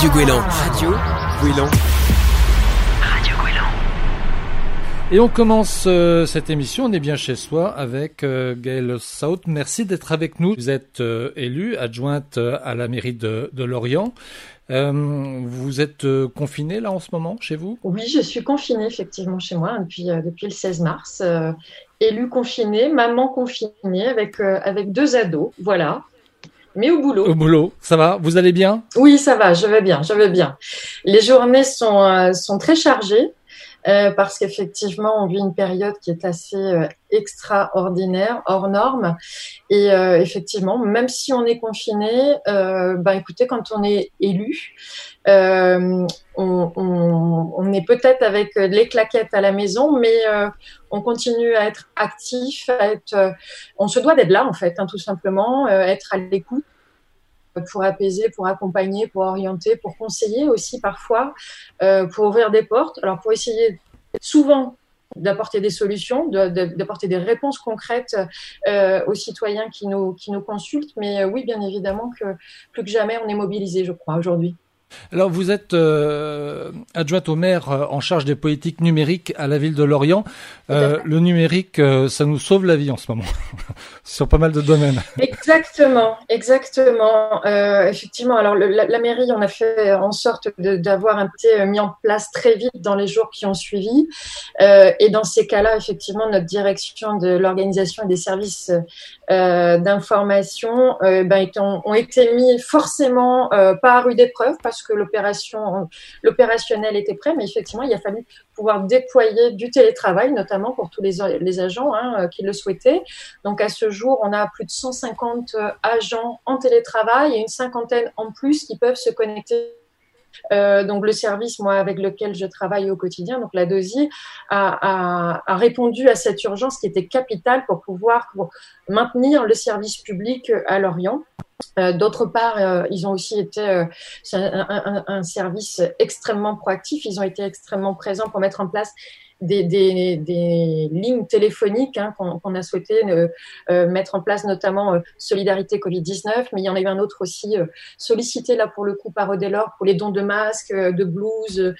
Radio Gouélan. Radio Gouélan. Radio Gouélan. Et on commence euh, cette émission, on est bien chez soi avec euh, Gaëlle Saut. Merci d'être avec nous. Vous êtes euh, élue, adjointe euh, à la mairie de, de Lorient. Euh, vous êtes euh, confinée là en ce moment chez vous? Oui, je suis confinée effectivement chez moi depuis, euh, depuis le 16 mars. Euh, élue confinée, maman confinée avec, euh, avec deux ados, voilà. Mais au boulot. Au boulot, ça va Vous allez bien? Oui, ça va, je vais bien, je vais bien. Les journées sont, euh, sont très chargées euh, parce qu'effectivement, on vit une période qui est assez euh, extraordinaire, hors norme. Et effectivement, même si on est confiné, bah écoutez, quand on est élu, euh, on, est peut-être avec les claquettes à la maison, mais euh, on continue à être actif, à être, euh, on se doit d'être là en fait, hein, tout simplement, euh, être à l'écoute pour apaiser, pour accompagner, pour orienter, pour conseiller aussi parfois, euh, pour ouvrir des portes. Alors pour essayer souvent d'apporter des solutions, d'apporter des réponses concrètes euh, aux citoyens qui nous, consultent. Mais euh, oui, bien évidemment que plus que jamais, on est mobilisé, je crois, aujourd'hui. Alors vous êtes euh, adjointe au maire euh, en charge des politiques numériques à la ville de Lorient. Euh, le numérique, ça nous sauve la vie en ce moment, sur pas mal de domaines. Exactement, exactement. Effectivement, alors le- la, la mairie, on a fait en sorte d'avoir un petit euh, mis en place très vite dans les jours qui ont suivi. Et dans ces cas-là, effectivement, notre direction de l'organisation et des services euh, d'information euh, ben, ont été mis forcément euh, pas à rude épreuve parce que l'opération, l'opérationnel était prêt, mais effectivement, il a fallu pouvoir déployer du télétravail, notamment pour tous les, les agents hein, qui le souhaitaient. Donc à ce jour, on a plus de 150 euh, agents en télétravail et une cinquantaine en plus qui peuvent se connecter. Euh, donc le service, moi, avec lequel je travaille au quotidien, donc la DOSI, a, a, a répondu à cette urgence qui était capitale pour pouvoir pour maintenir le service public à Lorient. Euh, D'autre part, euh, ils ont aussi été euh, un, un, un, service extrêmement proactif. Ils ont été extrêmement présents pour mettre en place des, des, des lignes téléphoniques hein, qu'on qu a souhaité euh, euh, mettre en place, notamment euh, Solidarité Covid-19, mais il y en a eu un autre aussi euh, sollicité là pour le coup par Odelor pour les dons de masques, de blouses,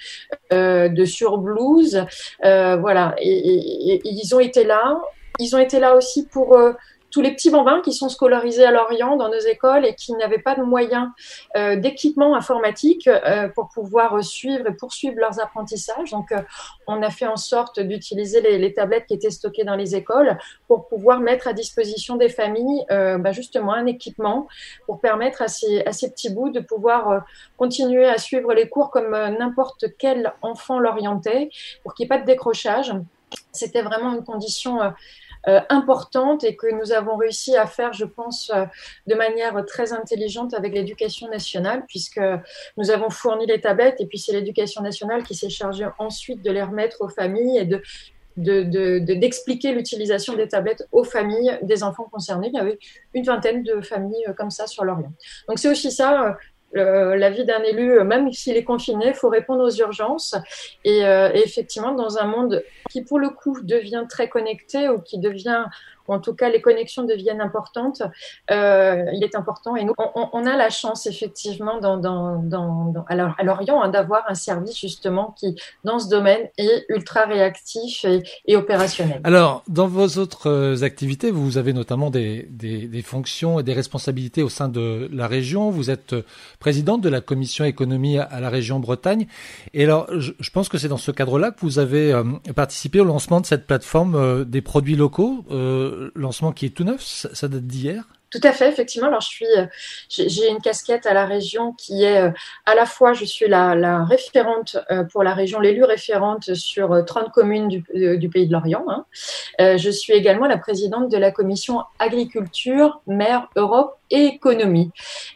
euh, de surblouses, euh, voilà. Et, et, et, ils ont été là. Ils ont été là aussi pour euh, tous les petits bambins qui sont scolarisés à Lorient dans nos écoles et qui n'avaient pas de moyens euh, d'équipement informatique euh, pour pouvoir suivre et poursuivre leurs apprentissages. Donc, euh, on a fait en sorte d'utiliser les, les, tablettes qui étaient stockées dans les écoles pour pouvoir mettre à disposition des familles euh, bah, justement un équipement pour permettre à ces, à ces petits bouts de pouvoir euh, continuer à suivre les cours comme euh, n'importe quel enfant l'orientait pour qu'il n'y ait pas de décrochage. C'était vraiment une condition importante et que nous avons réussi à faire, je pense, euh, de manière très intelligente avec l'éducation nationale, puisque nous avons fourni les tablettes et puis c'est l'éducation nationale qui s'est chargée ensuite de les remettre aux familles et de d'expliquer de, de, de, l'utilisation des tablettes aux familles des enfants concernés. Il y avait une vingtaine de familles euh, comme ça sur l'Orient. Donc c'est aussi ça, euh, la vie d'un élu, même s'il est confiné, il faut répondre aux urgences. Et, euh, et, effectivement, dans un monde qui, pour le coup, devient très connecté ou qui devient, en tout cas, les connexions deviennent importantes, euh, il est important. Et nous, on, on a la chance, effectivement, dans, dans, dans, à Lorient, hein, d'avoir un service, justement, qui, dans ce domaine, est ultra réactif et, opérationnel. Alors, dans vos autres euh, activités, vous avez notamment des, des, des, fonctions et des responsabilités au sein de la région. Vous êtes euh, présidente de la commission économie à la région Bretagne. Et alors, je, je pense que c'est dans ce cadre-là que vous avez euh, participé au lancement de cette plateforme des produits locaux, lancement qui est tout neuf, ça, date d'hier. Tout à fait, effectivement. Alors, je suis, j'ai une casquette à la région qui est à la fois, je suis la, référente pour la région, l'élu référente sur 30 communes du, pays de l'Orient. Hein. Je suis également la présidente de la commission agriculture, mer, Europe et économie.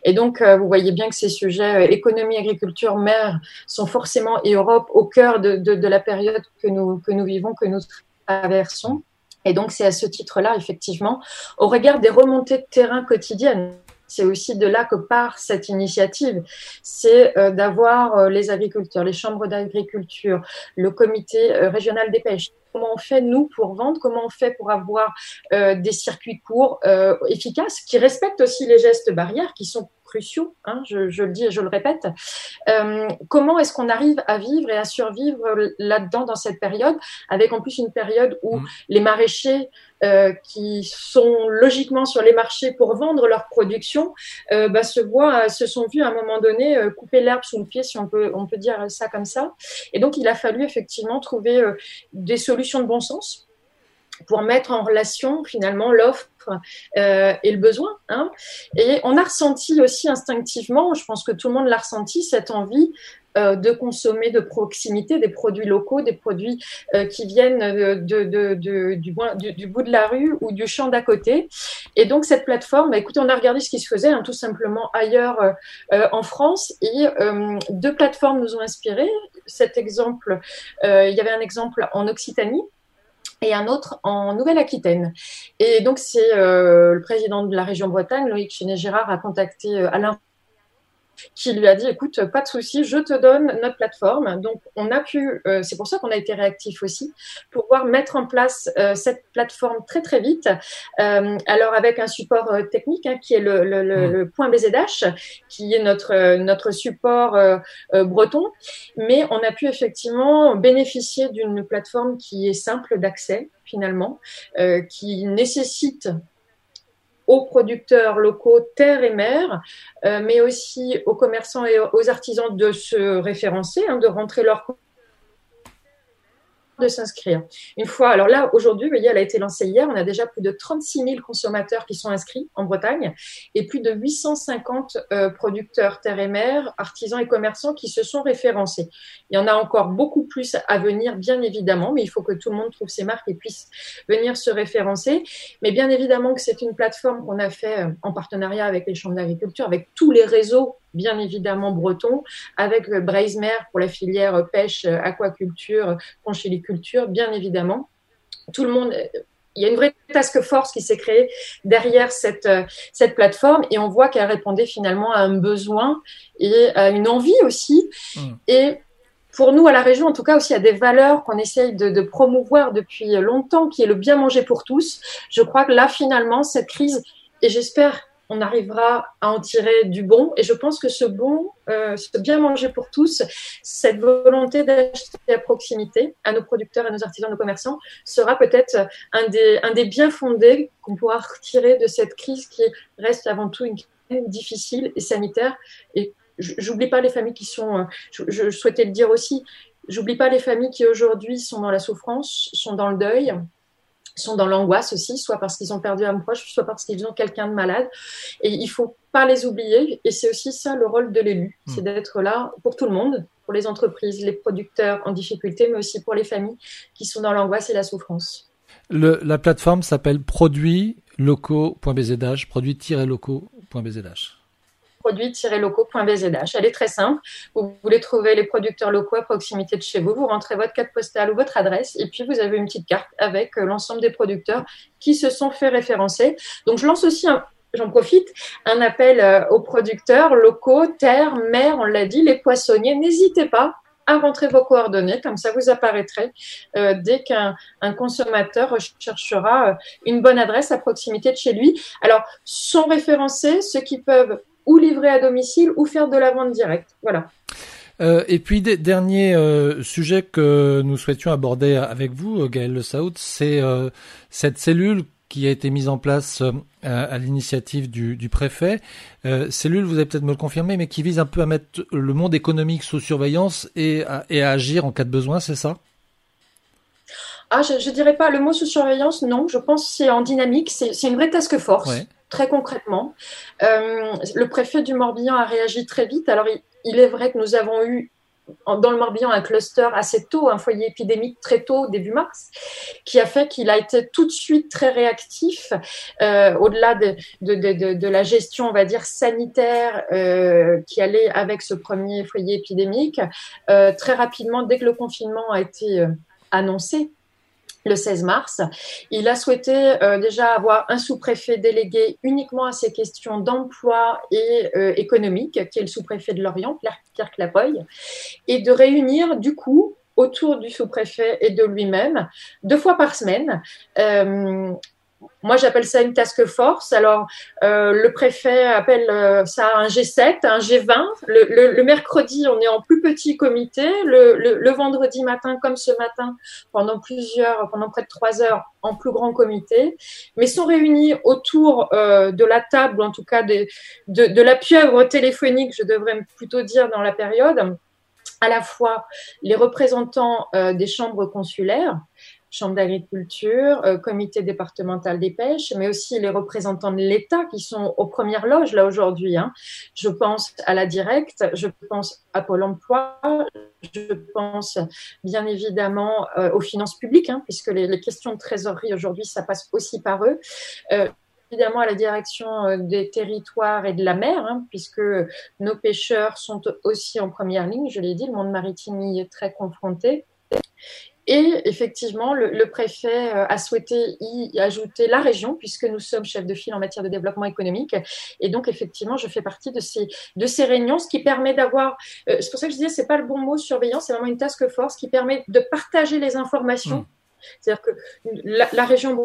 Et donc, vous voyez bien que ces sujets économie, agriculture, mer sont forcément et Europe au cœur de, de, de la période que nous, que nous vivons, que nous traversons. Et donc, c'est à ce titre-là, effectivement, au regard des remontées de terrain quotidiennes, c'est aussi de là que part cette initiative, c'est euh, d'avoir euh, les agriculteurs, les chambres d'agriculture, le comité euh, régional des pêches. Comment on fait, nous, pour vendre? Comment on fait pour avoir des circuits courts efficaces qui respectent aussi les gestes barrières qui sont cruciaux, hein, je, le dis et je le répète. Euh, comment est-ce qu'on arrive à vivre et à survivre là-dedans dans cette période, avec en plus une période où mmh. les maraîchers euh, qui sont logiquement sur les marchés pour vendre leur production, euh, bah, se voient, se sont vus à un moment donné couper l'herbe sous le pied, si on peut, on peut dire ça comme ça. Et donc, il a fallu effectivement trouver des solutions de bon sens pour mettre en relation finalement l'offre euh, et le besoin. Hein. Et on a ressenti aussi instinctivement, je pense que tout le monde l'a ressenti, cette envie euh, de consommer de proximité des produits locaux, des produits euh, qui viennent de, de, de, du, du, bout de la rue ou du champ d'à côté. Et donc cette plateforme, bah, écoutez, on a regardé ce qui se faisait hein, tout simplement ailleurs euh, en France et deux plateformes nous ont inspiré. Cet exemple, il y avait un exemple en Occitanie et un autre en Nouvelle-Aquitaine. Et donc, c'est euh, le président de la région Bretagne, Loïc Chenet-Gérard, a contacté euh, Alain qui lui a dit écoute, pas de souci, je te donne notre plateforme. Donc, on a pu, euh, c'est pour ça qu'on a été réactif aussi, pouvoir mettre en place euh, cette plateforme très très vite. Euh, alors avec un support technique hein, qui est le, le, le, mmh. le, point BZH, qui est notre notre support breton, mais on a pu effectivement bénéficier d'une plateforme qui est simple d'accès finalement, qui nécessite aux producteurs locaux terre et mer, euh, mais aussi aux commerçants et aux artisans de se référencer, hein, de rentrer leur de s'inscrire. Une fois, alors là, aujourd'hui, vous voyez, elle a été lancée hier, on a déjà plus de 36 000 consommateurs qui sont inscrits en Bretagne et plus de 850 euh, producteurs terre et mer, artisans et commerçants qui se sont référencés. Il y en a encore beaucoup plus à venir, bien évidemment, mais il faut que tout le monde trouve ses marques et puisse venir se référencer. Mais bien évidemment que c'est une plateforme qu'on a fait euh, en partenariat avec les chambres d'agriculture, avec tous les réseaux bien évidemment breton, avec Braismer pour la filière pêche, aquaculture, conchiliculture, bien évidemment. Tout le monde, il y a une vraie task force qui s'est créée derrière cette, cette plateforme et on voit qu'elle répondait finalement à un besoin et à une envie aussi. Mmh. Et pour nous, à la région, en tout cas aussi à des valeurs qu'on essaye de, de, promouvoir depuis longtemps, qui est le bien manger pour tous. Je crois que là, finalement, cette crise, et j'espère on arrivera à en tirer du bon. Et je pense que ce bon, euh, ce bien manger pour tous, cette volonté d'acheter à proximité à nos producteurs, à nos artisans, à nos commerçants, sera peut-être un des, un des biens fondés qu'on pourra retirer de cette crise qui reste avant tout une crise difficile et sanitaire. Et j'oublie pas les familles qui sont, euh, je, je souhaitais le dire aussi, j'oublie pas les familles qui aujourd'hui sont dans la souffrance, sont dans le deuil, sont dans l'angoisse aussi, soit parce qu'ils ont perdu un proche, soit parce qu'ils ont quelqu'un de malade. Et il faut pas les oublier. Et c'est aussi ça le rôle de l'élu, hmm. c'est d'être là pour tout le monde, pour les entreprises, les producteurs en difficulté, mais aussi pour les familles qui sont dans l'angoisse et la souffrance. Le, la plateforme s'appelle produitslocaux.bzh, produits-locaux.bzh produits-locaux.bzh. Elle est très simple. Vous voulez trouver les producteurs locaux à proximité de chez vous. Vous rentrez votre carte postale ou votre adresse et puis vous avez une petite carte avec euh, l'ensemble des producteurs qui se sont fait référencer. Donc je lance aussi j'en profite, un appel euh, aux producteurs locaux, terre, mer, on l'a dit, les poissonniers. N'hésitez pas à rentrer vos coordonnées, comme ça vous apparaîtrez euh, dès qu'un consommateur recherchera une bonne adresse à proximité de chez lui. Alors, sont référencés ceux qui peuvent ou livrer à domicile ou faire de la vente directe. Voilà. Euh, et puis dernier euh, sujet que nous souhaitions aborder avec vous, euh, Gaël Le Saoud, c'est euh, cette cellule qui a été mise en place à, l'initiative du, du, préfet. cellule, vous allez peut-être me le confirmer, mais qui vise un peu à mettre le monde économique sous surveillance et à, et à agir en cas de besoin, c'est ça? Ah, je, je dirais pas le mot sous surveillance, non. Je pense que c'est en dynamique. C'est une vraie task force. Ouais très concrètement. Euh, le préfet du Morbihan a réagi très vite. Alors, il, est vrai que nous avons eu dans le Morbihan un cluster assez tôt, un foyer épidémique très tôt, début mars, qui a fait qu'il a été tout de suite très réactif, euh, au-delà de, la gestion, on va dire, sanitaire euh, qui allait avec ce premier foyer épidémique. Très rapidement, dès que le confinement a été annoncé, le 16 mars. Il a souhaité euh, déjà avoir un sous-préfet délégué uniquement à ces questions d'emploi et euh, économique, qui est le sous-préfet de Lorient, Pierre Clapoy, et de réunir du coup autour du sous-préfet et de lui-même, deux fois par semaine, euh, moi, j'appelle ça une task force. Alors, euh, le préfet appelle euh, ça un G7, un G20. Le, mercredi, on est en plus petit comité. Le, vendredi matin, comme ce matin, pendant plusieurs, pendant près de trois heures, en plus grand comité. Mais sont réunis autour euh, de la table, en tout cas de, la pieuvre téléphonique, je devrais plutôt dire dans la période, à la fois les représentants des chambres consulaires, chambre d'agriculture, euh, comité départemental des pêches, mais aussi les représentants de l'État qui sont aux premières loges là aujourd'hui. Hein. Je pense à la directe, je pense à Pôle Emploi, je pense bien évidemment euh, aux finances publiques, hein, puisque les, questions de trésorerie aujourd'hui, ça passe aussi par eux. Euh, évidemment à la direction des territoires et de la mer, hein, puisque nos pêcheurs sont aussi en première ligne. Je l'ai dit, le monde maritime y est très confronté. Et effectivement, le, le, préfet euh, a souhaité y ajouter la région, puisque nous sommes chefs de file en matière de développement économique. Et donc, effectivement, je fais partie de ces, de ces réunions, ce qui permet d'avoir, euh, c'est pour ça que je disais, c'est pas le bon mot surveillance, c'est vraiment une task force qui permet de partager les informations. Mmh. C'est-à-dire que la, la région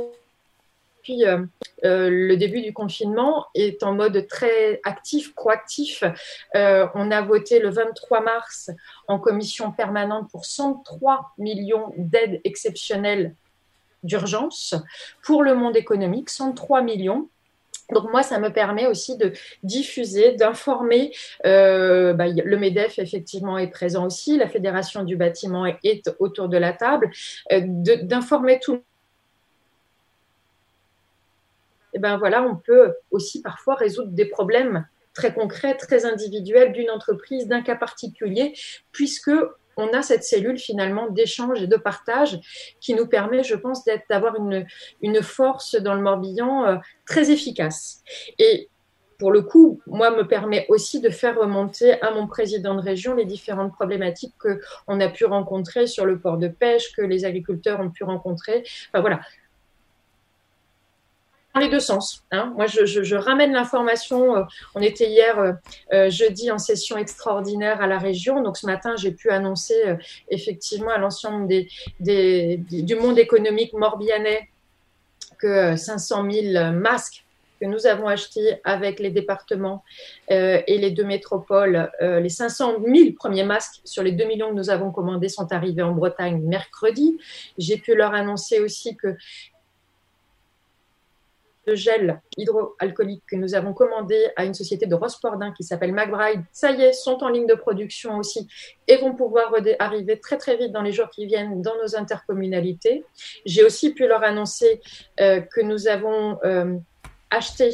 depuis euh, euh, le début du confinement est en mode très actif, proactif. Euh, on a voté le 23 mars en commission permanente pour 103 millions d'aides exceptionnelles d'urgence pour le monde économique, 103 millions. Donc moi, ça me permet aussi de diffuser, d'informer. Bah, le Medef effectivement est présent aussi, la Fédération du bâtiment est, autour de la table, d'informer tout et eh ben voilà, on peut aussi parfois résoudre des problèmes très concrets, très individuels d'une entreprise, d'un cas particulier, puisque on a cette cellule finalement d'échange et de partage qui nous permet, je pense, d'avoir une, force dans le Morbihan euh, très efficace. Et pour le coup, moi, me permet aussi de faire remonter à mon président de région les différentes problématiques qu'on a pu rencontrer sur le port de pêche, que les agriculteurs ont pu rencontrer. Enfin voilà, dans les deux sens. Hein. Moi, je, ramène l'information. Euh, on était hier euh, euh, jeudi en session extraordinaire à la région. Donc ce matin, j'ai pu annoncer effectivement à l'ensemble du monde économique morbihanais que 500 000 masques que nous avons achetés avec les départements et les deux métropoles, les 500 000 premiers masques sur les 2 millions que nous avons commandés sont arrivés en Bretagne mercredi. J'ai pu leur annoncer aussi que de gel hydroalcoolique que nous avons commandé à une société de Rospordin qui s'appelle McBride, ça y est, sont en ligne de production aussi et vont pouvoir arriver très très vite dans les jours qui viennent dans nos intercommunalités. J'ai aussi pu leur annoncer euh, que nous avons euh, acheté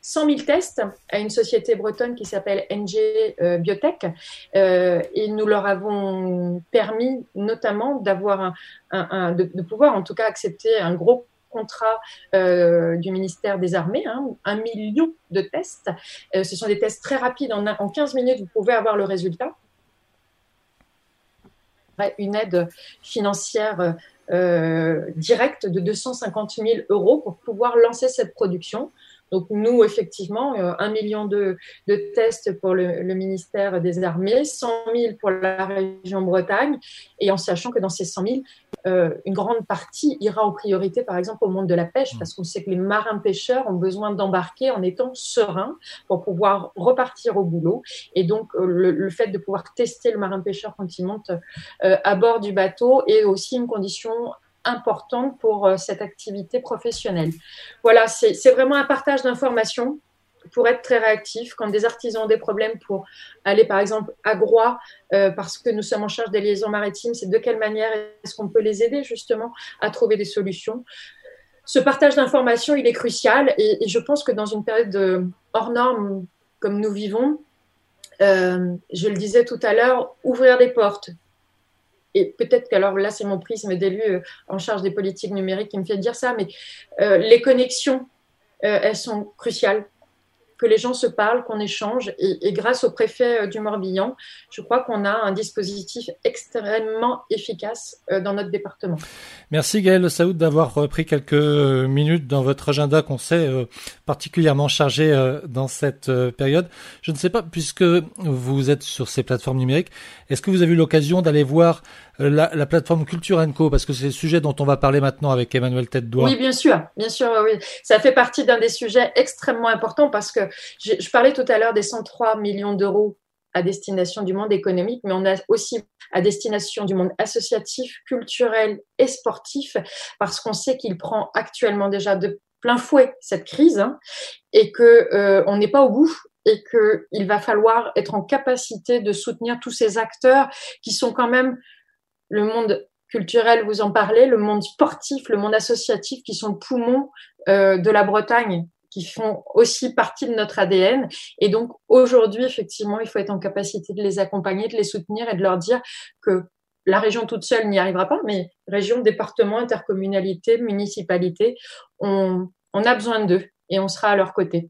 100 000 tests à une société bretonne qui s'appelle NG euh, Biotech et nous leur avons permis notamment d'avoir un de, de, pouvoir en tout cas accepter un gros contrat euh, du ministère des Armées, hein, un million de tests. Euh, ce sont des tests très rapides, en, en 15 minutes, vous pouvez avoir le résultat. Une aide financière euh, directe de 250 000 euros pour pouvoir lancer cette production. Donc nous, effectivement, euh, un million de, de, tests pour le, le, ministère des Armées, 100 000 pour la région Bretagne, et en sachant que dans ces 100 000, euh, une grande partie ira en priorité, par exemple, au monde de la pêche, parce qu'on sait que les marins pêcheurs ont besoin d'embarquer en étant sereins pour pouvoir repartir au boulot. Et donc, euh, le, le, fait de pouvoir tester le marin pêcheur quand il monte euh, à bord du bateau est aussi une condition importante pour euh, cette activité professionnelle. Voilà, c'est vraiment un partage d'informations pour être très réactif. Quand des artisans ont des problèmes pour aller, par exemple, à Groix, euh, parce que nous sommes en charge des liaisons maritimes, c'est de quelle manière est-ce qu'on peut les aider justement à trouver des solutions? Ce partage d'informations, il est crucial et, je pense que dans une période de, hors norme comme nous vivons, euh, je le disais tout à l'heure, ouvrir des portes, et peut-être qu'alors là, c'est mon prisme d'élu euh, en charge des politiques numériques qui me fait dire ça, mais euh, les connexions, euh, elles sont cruciales que les gens se parlent, qu'on échange. Et, grâce au préfet euh, du Morbihan, je crois qu'on a un dispositif extrêmement efficace euh, dans notre département. Merci Gaël Saoud d'avoir pris quelques minutes dans votre agenda qu'on sait euh, particulièrement chargé dans cette période. Je ne sais pas, puisque vous êtes sur ces plateformes numériques, est-ce que vous avez eu l'occasion d'aller voir la, la, plateforme Culture Co, parce que c'est le sujet dont on va parler maintenant avec Emmanuel tête Oui, bien sûr, bien sûr, oui. Ça fait partie d'un des sujets extrêmement importants parce que je parlais tout à l'heure des 103 millions d'euros à destination du monde économique, mais on a aussi à destination du monde associatif, culturel et sportif, parce qu'on sait qu'il prend actuellement déjà de plein fouet cette crise hein, et que euh, on n'est pas au bout et qu'il va falloir être en capacité de soutenir tous ces acteurs qui sont quand même le monde culturel, vous en parlez, le monde sportif, le monde associatif, qui sont le poumon euh, de la Bretagne, qui font aussi partie de notre ADN. Et donc aujourd'hui, effectivement, il faut être en capacité de les accompagner, de les soutenir et de leur dire que la région toute seule n'y arrivera pas, mais région, département, intercommunalité, municipalité, on, on a besoin d'eux et on sera à leur côté.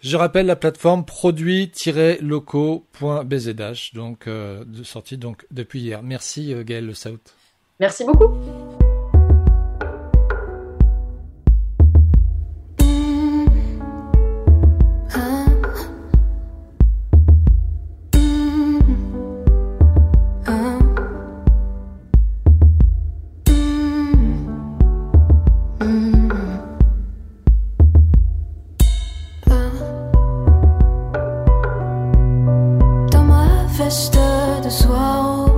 Je rappelle la plateforme produits-locaux.bzh, donc euh, de sortie donc depuis hier. Merci euh, Gaël Le Saout. Merci beaucoup. reste de soi.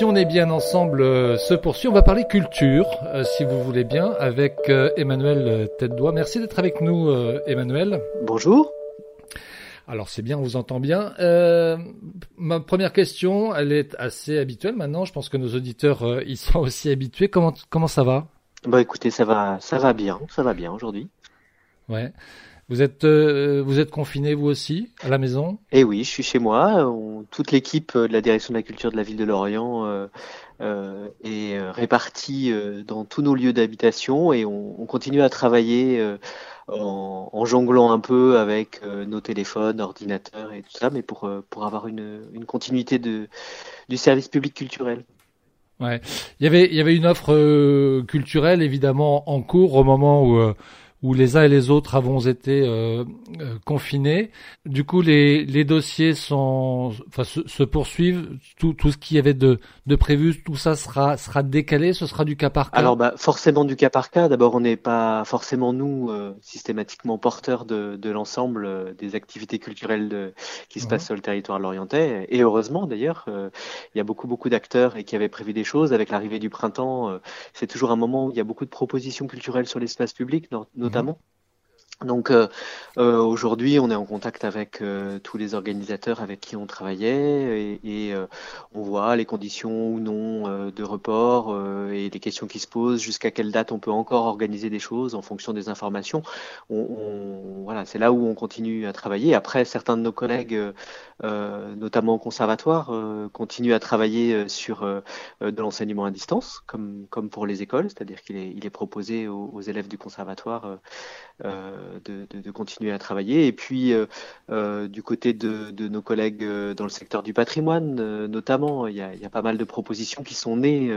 L'émission est bien ensemble euh, se poursuit. On va parler culture, euh, si vous voulez bien, avec euh, Emmanuel tête Merci d'être avec nous, Emmanuel. Bonjour. Alors c'est bien, on vous entend bien. ma première question, elle est assez habituelle maintenant. Je pense que nos auditeurs y sont aussi habitués. Comment comment ça va? Bah écoutez, ça va, ça va bien, ça va bien aujourd'hui. Ouais. Vous êtes, euh, vous êtes confiné vous aussi à la maison? Eh oui, je suis chez moi. toute l'équipe de la direction de la culture de la ville de Lorient euh, est répartie dans tous nos lieux d'habitation et on, on, continue à travailler en, jonglant un peu avec nos téléphones, ordinateurs et tout ça, mais pour, pour avoir une, une continuité de, du service public culturel. Ouais. Il y avait, il y avait une offre culturelle évidemment en cours au moment où où les uns et les autres avons été euh, euh, confinés. Du coup, les, les dossiers sont, enfin, se, se, poursuivent. Tout, tout ce qui y avait de, de prévu, tout ça sera, sera décalé. Ce sera du cas par cas. Alors, bah, forcément du cas par cas. D'abord, on n'est pas forcément nous euh, systématiquement porteurs de, de l'ensemble euh, des activités culturelles de, qui se passent sur le territoire lorientais. Et heureusement, d'ailleurs, il y a beaucoup beaucoup d'acteurs et qui avaient prévu des choses. Avec l'arrivée du printemps, c'est toujours un moment où il y a beaucoup de propositions culturelles sur l'espace public, notamment notamment. Donc euh, euh, aujourd'hui, on est en contact avec euh, tous les organisateurs avec qui on travaillait et, et euh, on voit les conditions ou non euh, de report et les questions qui se posent, jusqu'à quelle date on peut encore organiser des choses en fonction des informations. On, on, voilà, c'est là où on continue à travailler. Après, certains de nos collègues, notamment au conservatoire, continuent à travailler sur de l'enseignement à distance, comme, comme pour les écoles, c'est-à-dire qu'il est, il est proposé aux, aux élèves du conservatoire de, continuer à travailler. Et puis, euh, euh, du côté de, nos collègues euh, dans le secteur du patrimoine, notamment, il y, a, il pas mal de propositions qui sont nées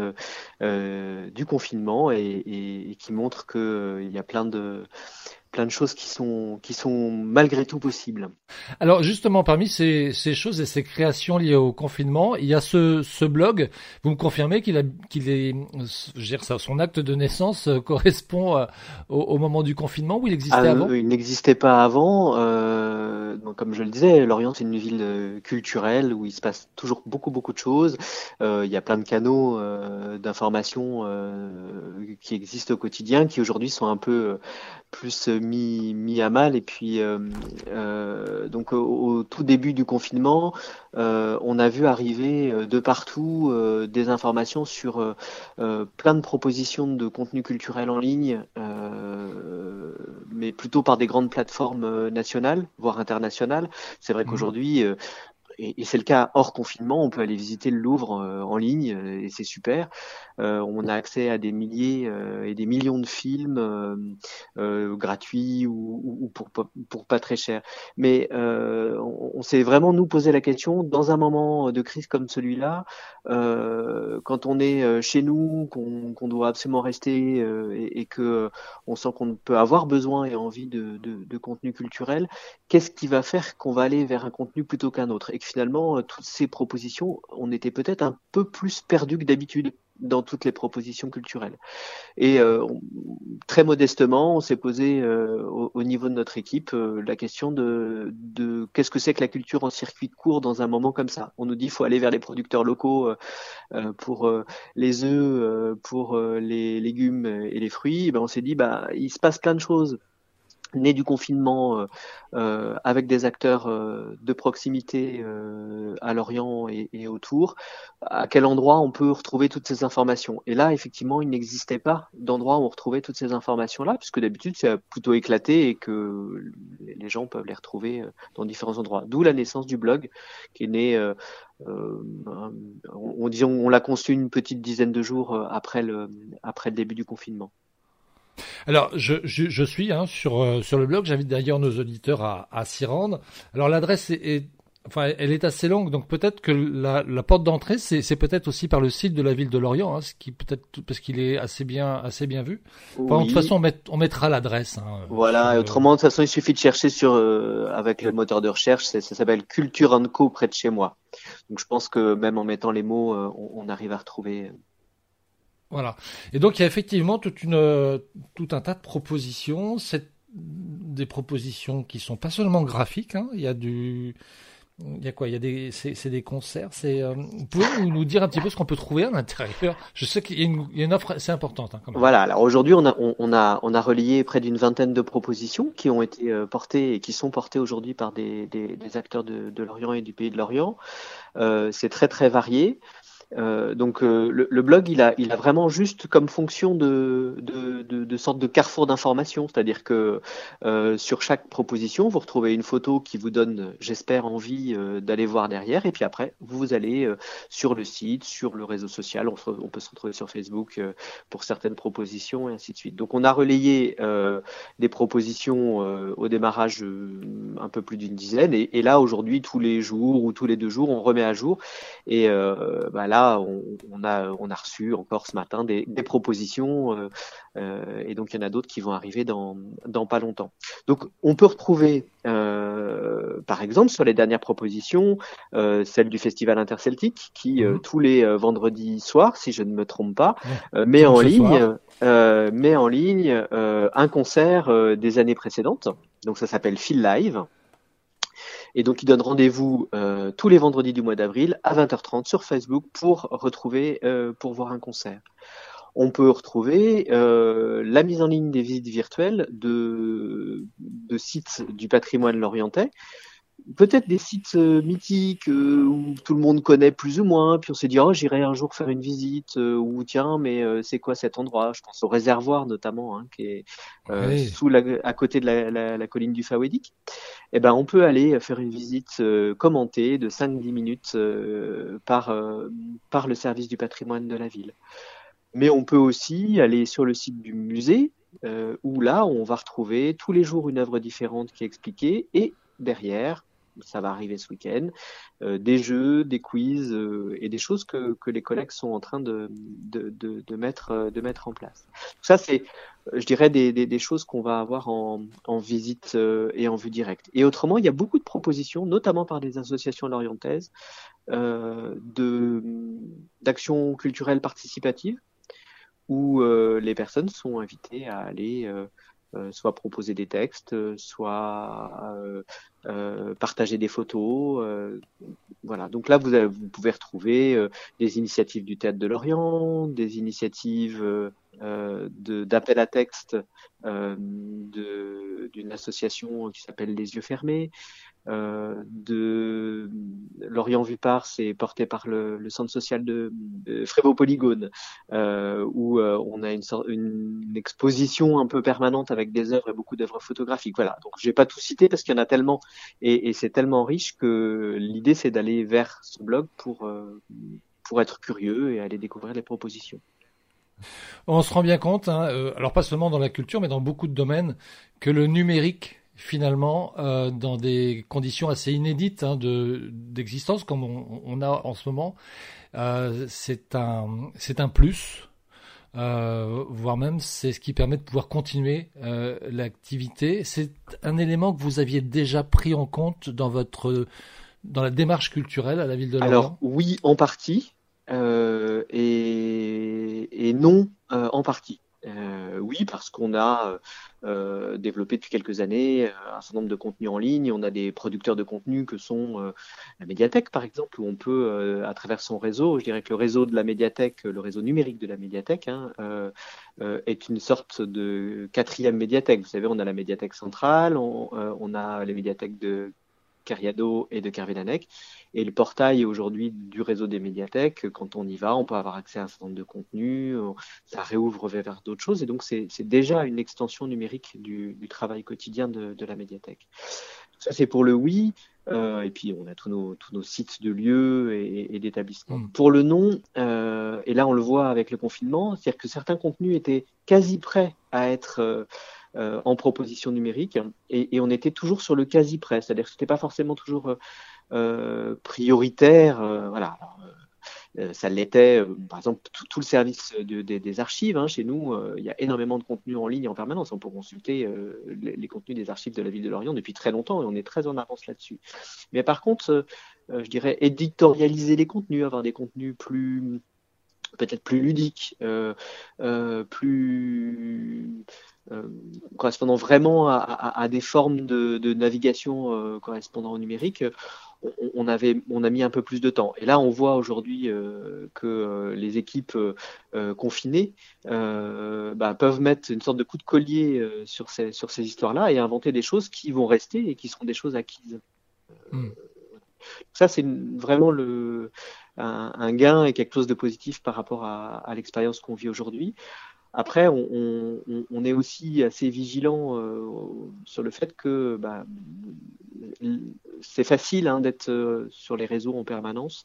du confinement et, qui montrent qu'il y a plein de plein de choses qui sont, qui sont malgré tout possibles. Alors justement, parmi ces, ces choses et ces créations liées au confinement, il y a ce, ce blog. Vous me confirmez qu'il a, qu'il est, je veux dire, ça, son acte de naissance euh, correspond à, au, au, moment du confinement où il existait ah, avant? Il n'existait pas avant. Euh, donc, comme je le disais, Lorient c'est une ville euh, culturelle où il se passe toujours beaucoup beaucoup de choses. Euh, il y a plein de canaux euh, d'information euh, qui existent au quotidien, qui aujourd'hui sont un peu plus mis, mis à mal. Et puis, euh, euh, donc au, au, tout début du confinement, euh, on a vu arriver de partout des informations sur plein de propositions de contenu culturel en ligne, mais plutôt par des grandes plateformes nationales, voire internationales. C'est vrai mmh. qu'aujourd'hui, et, c'est le cas hors confinement, on peut aller visiter le Louvre euh, en ligne et c'est super. Euh, on a accès à des milliers euh, et des millions de films gratuits ou, ou, pour, pas très cher. Mais on, s'est vraiment nous posé la question dans un moment de crise comme celui-là, quand on est chez nous, qu'on qu doit absolument rester et, et que on sent qu'on peut avoir besoin et envie de, contenu culturel, qu'est-ce qui va faire qu'on va aller vers un contenu plutôt qu'un autre? Que finalement, euh, toutes ces propositions, on était peut-être un peu plus perdu que d'habitude dans toutes les propositions culturelles. Et euh, très modestement, on s'est posé euh, au, au, niveau de notre équipe la question de, qu'est-ce que c'est que la culture en circuit court dans un moment comme ça. On nous dit qu'il faut aller vers les producteurs locaux pour les œufs, pour les légumes et les fruits. Et ben on s'est dit bah il se passe plein de choses né du confinement euh, euh, avec des acteurs euh, de proximité à Lorient et, autour, à quel endroit on peut retrouver toutes ces informations? Et là, effectivement, il n'existait pas d'endroit où on retrouvait toutes ces informations-là, puisque d'habitude, c'est plutôt éclaté et que les gens peuvent les retrouver dans différents endroits. D'où la naissance du blog, qui est né... On, on, on l'a conçu une petite dizaine de jours après le début du confinement. Alors, je, je, je suis hein, sur, euh, sur le blog. J'invite d'ailleurs nos auditeurs à, à s'y rendre. Alors, l'adresse est, est, enfin, elle est assez longue, donc peut-être que la, la porte d'entrée, c'est peut-être aussi par le site de la ville de Lorient, hein, ce qui peut-être parce qu'il est assez bien, assez bien vu. Enfin, oui. De toute façon, on, met, on mettra l'adresse. Hein, voilà. Et autrement, de toute façon, il suffit de chercher sur euh, avec le moteur de recherche. Ça s'appelle Culture Co près de chez moi. Donc, je pense que même en mettant les mots, euh, on, on arrive à retrouver. Voilà. Et donc il y a effectivement une, euh, tout un tas de propositions, c'est des propositions qui sont pas seulement graphiques. Hein, il y a du, il y a quoi? Il y a des, c'est des concerts. C'est, euh, vous pouvez nous dire un petit peu ce qu'on peut trouver à l'intérieur? Je sais qu'il y, a une offre assez importante. Hein. Voilà. Alors aujourd'hui, on a, on, on, a, on a relié près d'une vingtaine de propositions qui ont été euh, portées et qui sont portées aujourd'hui par des, des, des, acteurs de, de l'Orient et du pays de l'Orient. Euh, c'est très très varié. Euh, donc euh, le, blog, il a, vraiment juste comme fonction de, sorte de carrefour d'information, c'est-à-dire que euh, sur chaque proposition, vous retrouvez une photo qui vous donne, j'espère, envie d'aller voir derrière, et puis après, vous allez sur le site, sur le réseau social, on, peut se retrouver sur Facebook pour certaines propositions et ainsi de suite. Donc on a relayé des propositions au démarrage un peu plus d'une dizaine, et, et là aujourd'hui, tous les jours ou tous les deux jours, on remet à jour, et bah, là on, a, on a reçu encore ce matin des, propositions, euh, euh, et donc il y en a d'autres qui vont arriver dans, dans pas longtemps. Donc on peut retrouver, euh, par exemple, sur les dernières propositions, celle du Festival Interceltique, qui mhm. tous les vendredis soirs, si je ne me trompe pas, met, en ligne, met en ligne un concert des années précédentes. Donc ça s'appelle Feel Live. Et donc, il donne rendez-vous euh, tous les vendredis du mois d'avril à 20h30 sur Facebook pour retrouver, euh, pour voir un concert. On peut retrouver euh, la mise en ligne des visites virtuelles de, de sites du patrimoine lorientais peut-être des sites euh, mythiques euh, où tout le monde connaît plus ou moins, puis on s'est dit oh j'irai un jour faire une visite euh, ou tiens mais c'est quoi cet endroit? Je pense au réservoir notamment hein, qui est sous la, à côté de la, la, la colline du Fawédic. Eh ben on peut aller faire une visite commentée de 5-10 minutes par par le service du patrimoine de la ville. Mais on peut aussi aller sur le site du musée où là on va retrouver tous les jours une œuvre différente qui est expliquée et derrière, ça va arriver ce week-end, euh, des jeux, des quiz euh, et des choses que, les collègues sont en train de, euh, mettre en place. Ça, c'est, je dirais, des, choses qu'on va avoir en, visite et en vue directe. Et autrement, il y a beaucoup de propositions, notamment par des associations lorientaises, d'actions culturelles participatives où les personnes sont invitées à aller soit proposer des textes, euh, soit euh, partager des photos. voilà. Donc là, vous, vous pouvez retrouver des initiatives du Théâtre de Lorient, des initiatives d'appel à texte d'une association qui s'appelle Les Yeux Fermés, euh, de Lorient Vupar, c'est porté par le, le, centre social de, de Frévo Polygone, euh, où euh, on a une, une, exposition un peu permanente avec des œuvres et beaucoup d'œuvres photographiques. Voilà. Donc, je vais pas tout citer parce qu'il y en a tellement et, et c'est tellement riche que l'idée c'est d'aller vers ce blog pour euh, pour être curieux et aller découvrir les propositions. On se rend bien compte, hein, euh, alors pas seulement dans la culture, mais dans beaucoup de domaines, que le numérique finalement euh, dans des conditions assez inédites hein, de d'existence comme on, a en ce moment. Euh, c'est un un plus, euh, voire même c'est ce qui permet de pouvoir continuer l'activité. C'est un élément que vous aviez déjà pris en compte dans votre dans la démarche culturelle à la ville de Lorient. Alors oui, en partie, et non en partie. Euh, oui, parce qu'on a euh, euh, développé depuis quelques années un certain nombre de contenus en ligne. On a des producteurs de contenus que sont la médiathèque, par exemple, où on peut, à travers son réseau, je dirais que le réseau de la médiathèque, le réseau numérique de la médiathèque, hein, est une sorte de quatrième médiathèque. Vous savez, on a la médiathèque centrale, on a les médiathèques de Cariado et de Kervédanec. Et le portail aujourd'hui du réseau des médiathèques, quand on y va, on peut avoir accès à un certain nombre de contenus, ça réouvre vers d'autres choses. Et donc, c'est déjà une extension numérique du, du travail quotidien de, de, la médiathèque. Ça, c'est pour le oui. Euh, et puis, on a tous nos, tous nos sites de lieux et, et d'établissements. Mm. Pour le non, euh, et là, on le voit avec le confinement, c'est-à-dire que certains contenus étaient quasi prêts à être. Euh, euh, en proposition numérique et, on était toujours sur le quasi prêt, c'est-à-dire que c'était pas forcément toujours euh, euh prioritaire. Voilà. ça l'était, par exemple, tout, le service de, des archives. Hein, chez nous, il y a énormément de contenu en ligne en permanence. On peut consulter les, contenus des archives de la ville de Lorient depuis très longtemps et on est très en avance là-dessus. Mais par contre, je dirais éditorialiser les contenus, avoir des contenus plus peut-être plus ludiques, plus euh, correspondant vraiment à, à, à, des formes de, de navigation euh, correspondant au numérique, on, avait, on a mis un peu plus de temps. Et là, on voit aujourd'hui euh, que euh, les équipes euh, confinées bah, peuvent mettre une sorte de coup de collier sur ces, sur ces histoires-là et inventer des choses qui vont rester et qui seront des choses acquises. Hmm. Ça, c'est vraiment le, un, gain et quelque chose de positif par rapport à, l'expérience qu'on vit aujourd'hui. Après, on, est aussi assez vigilant sur le fait que bah, c'est facile hein, d'être sur les réseaux en permanence.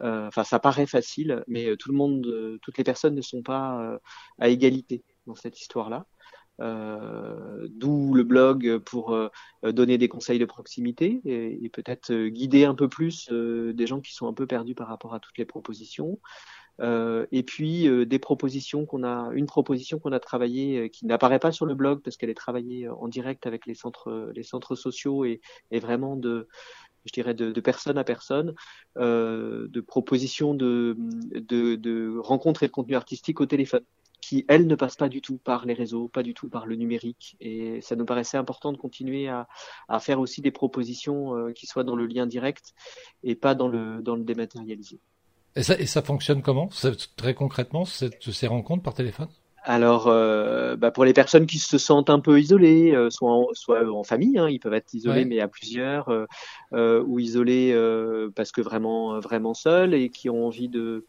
Enfin, ça paraît facile, mais tout le monde, toutes les personnes ne sont pas à égalité dans cette histoire-là. Euh, d'où le blog pour euh, donner des conseils de proximité et, peut-être euh, guider un peu plus des gens qui sont un peu perdus par rapport à toutes les propositions. et puis des propositions qu'on a, une proposition qu'on a travaillée qui n'apparaît pas sur le blog parce qu'elle est travaillée en direct avec les centres, les centres sociaux et, vraiment de, je dirais de, de, personne à personne, euh, de propositions de, de, de rencontres et de contenu artistique au téléphone qui, elles, ne passent pas du tout par les réseaux, pas du tout par le numérique. Et ça nous paraissait important de continuer à, à faire aussi des propositions euh, qui soient dans le lien direct et pas dans le, dans le dématérialisé. Et ça, et ça fonctionne comment, très concrètement, cette, ces rencontres par téléphone? Alors, euh, bah pour les personnes qui se sentent un peu isolées, euh, soit, en, soit en famille, hein, ils peuvent être isolés mais à plusieurs, euh, ou isolés parce que vraiment vraiment seuls et qui ont envie de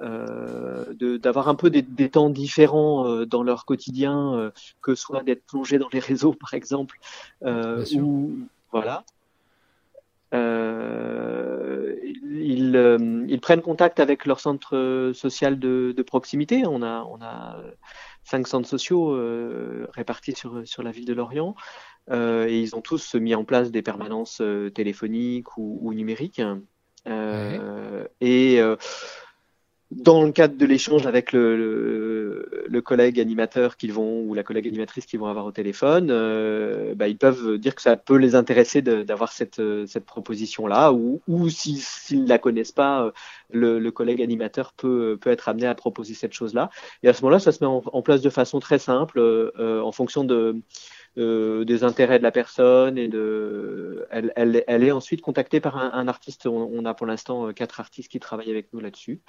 d'avoir un peu des, des temps différents euh, dans leur quotidien, euh, que soit d'être plongé dans les réseaux, par exemple, ou voilà. Ils, ils, prennent contact avec leur centre social de, de proximité. On a, on a cinq centres sociaux répartis sur, sur la ville de Lorient. Euh, et ils ont tous mis en place des permanences téléphoniques ou, ou numériques. Euh, Et dans le cadre de l'échange avec le, le, collègue animateur qu'ils vont ou la collègue animatrice qu'ils vont avoir au téléphone, euh, bah, ils peuvent dire que ça peut les intéresser d'avoir cette, cette proposition-là, ou, ou s'ils ne la connaissent pas, le, le, collègue animateur peut, peut être amené à proposer cette chose-là. Et à ce moment-là, ça se met en, en, place de façon très simple, euh, en fonction de euh, des intérêts de la personne et de, elle, elle, elle est ensuite contactée par un, un artiste. On, on, a pour l'instant euh, quatre artistes qui travaillent avec nous là-dessus,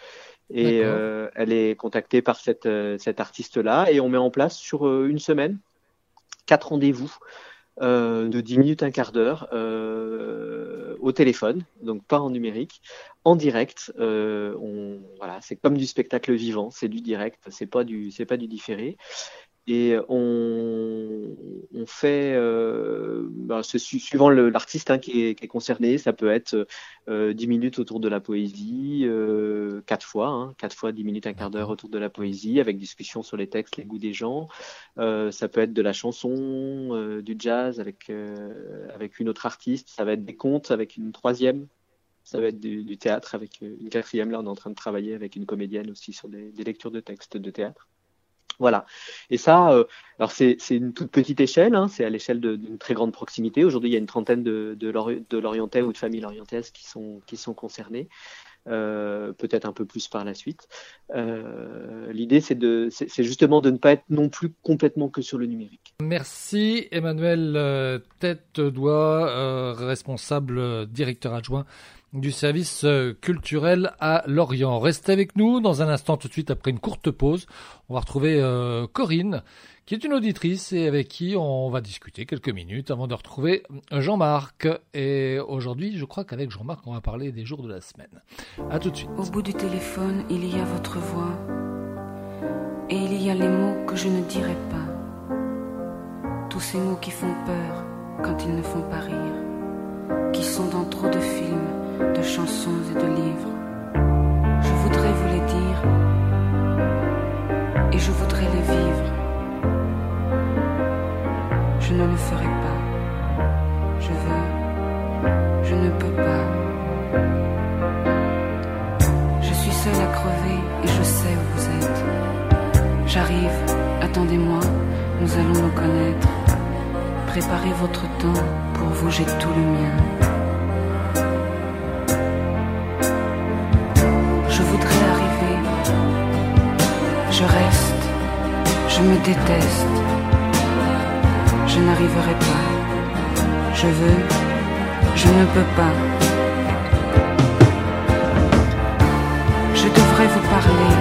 et euh, elle est contactée par cette, cet artiste-là, et on met en place sur une semaine quatre rendez-vous. Euh, de 10 minutes, un quart d'heure euh, au téléphone, donc pas en numérique, en direct. Euh, on, voilà, c'est comme du spectacle vivant, c'est du direct, c'est pas du, c'est pas du différé et on, on fait, euh, ben, suivant l'artiste hein, qui, qui, est concerné, ça peut être euh, 10 minutes autour de la poésie, euh, 4 fois, hein, 4 fois 10 minutes, un quart d'heure autour de la poésie, avec discussion sur les textes, les goûts des gens. Euh, ça peut être de la chanson, euh, du jazz avec, euh, avec une autre artiste, ça va être des contes avec une troisième ça va être du, du, théâtre avec une quatrième. Là, on est en train de travailler avec une comédienne aussi sur des, des lectures de textes de théâtre. Voilà. Et ça, euh, alors c'est une toute petite échelle, hein, c'est à l'échelle d'une très grande proximité. Aujourd'hui, il y a une trentaine de, de, de Lorientais ou de familles lorientaises qui sont, qui sont concernées. Euh, peut-être un peu plus par la suite. Euh, L'idée, c'est justement de ne pas être non plus complètement que sur le numérique. Merci Emmanuel euh, Tête-Doigt, euh, responsable directeur adjoint du service euh, culturel à Lorient. Restez avec nous dans un instant tout de suite après une courte pause. On va retrouver euh, Corinne qui est une auditrice et avec qui on va discuter quelques minutes avant de retrouver Jean-Marc. Et aujourd'hui, je crois qu'avec Jean-Marc, on va parler des jours de la semaine. À tout de suite. Au bout du téléphone, il y a votre voix et il y a les mots que je ne dirai pas. Tous ces mots qui font peur quand ils ne font pas rire, qui sont dans trop de films de chansons et de livres. Je voudrais vous les dire et je voudrais les vivre. Je ne le ferai pas. Je veux. Je ne peux pas. Je suis seule à crever et je sais où vous êtes. J'arrive, attendez-moi, nous allons nous connaître. Préparez votre temps, pour vous j'ai tout le mien. Je reste, je me déteste, je n'arriverai pas. Je veux, je ne peux pas. Je devrais vous parler,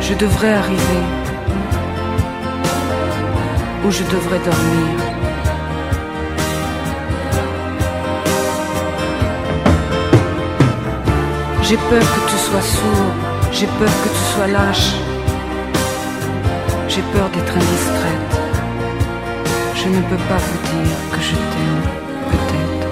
je devrais arriver, ou je devrais dormir. J'ai peur que tu sois sourd, j'ai peur que tu sois lâche. J'ai peur d'être indiscrète. Je ne peux pas vous dire que je t'aime, peut-être.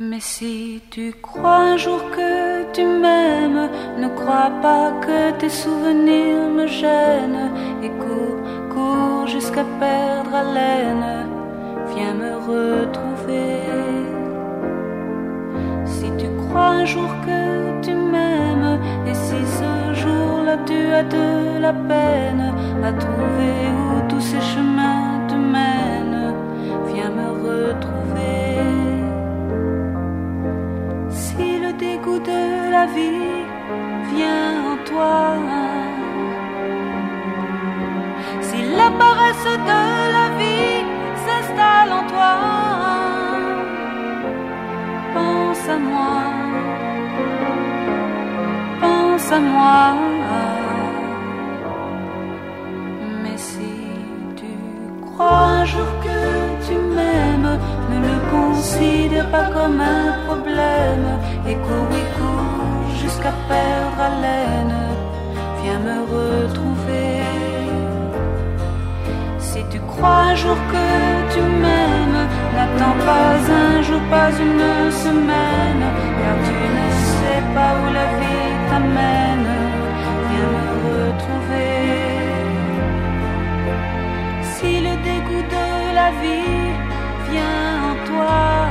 Mais si tu crois un jour que tu m'aimes, ne crois pas que tes souvenirs me gênent. Et cours, cours jusqu'à perdre haleine. Viens me retrouver. Si tu crois un jour que tu m'aimes, et si ce jour-là tu as de la peine à trouver où tous ces chemins te mènent, viens me retrouver. Si le dégoût de la vie vient en toi, si la paresse de la vie s'installe en toi, pense à moi, pense à moi. Considère pas comme un problème. Et cours jusqu'à perdre haleine. Viens me retrouver. Si tu crois un jour que tu m'aimes, n'attends pas un jour, pas une semaine, car tu ne sais pas où la vie t'amène. Viens me retrouver. Si le dégoût de la vie vient en toi,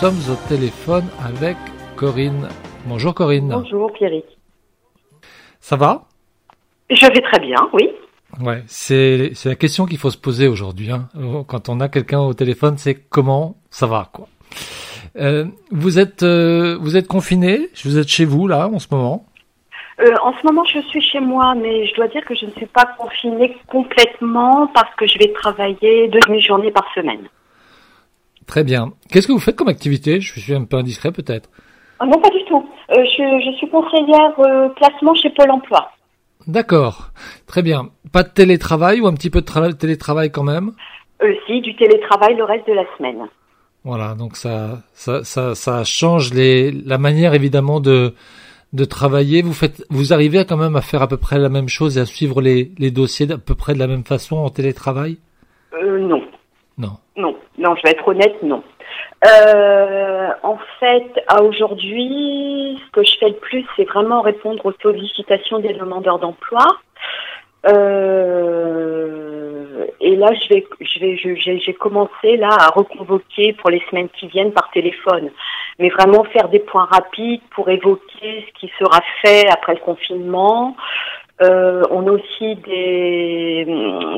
sommes au téléphone avec Corinne. Bonjour Corinne. Bonjour Pierrick. Ça va? Je vais très bien, oui. Ouais, c'est c'est la question qu'il faut se poser aujourd'hui. Hein. Quand on a quelqu'un au téléphone, c'est comment ça va quoi. Euh, vous êtes euh, vous êtes confiné? Vous êtes chez vous là en ce moment? Euh, en ce moment, je suis chez moi, mais je dois dire que je ne suis pas confinée complètement parce que je vais travailler deux demi-journées par semaine. Très bien. Qu'est-ce que vous faites comme activité? Je suis un peu indiscret peut-être. Ah non, pas du tout. Euh, je, je suis conseillère euh, placement chez Pôle emploi. D'accord. Très bien. Pas de télétravail ou un petit peu de tra- télétravail quand même? Euh, si, du télétravail le reste de la semaine. Voilà, donc ça, ça, ça, ça change les, la manière évidemment de, de travailler. Vous faites, vous arrivez quand même à faire à peu près la même chose et à suivre les, les dossiers à peu près de la même façon en télétravail? Euh, non. Non. Non, non, je vais être honnête, non. Euh, en fait, à aujourd'hui, ce que je fais le plus, c'est vraiment répondre aux sollicitations des demandeurs d'emploi. Euh, et là, je vais, je vais, j'ai commencé là à reconvoquer pour les semaines qui viennent par téléphone, mais vraiment faire des points rapides pour évoquer ce qui sera fait après le confinement. Euh, on a aussi des,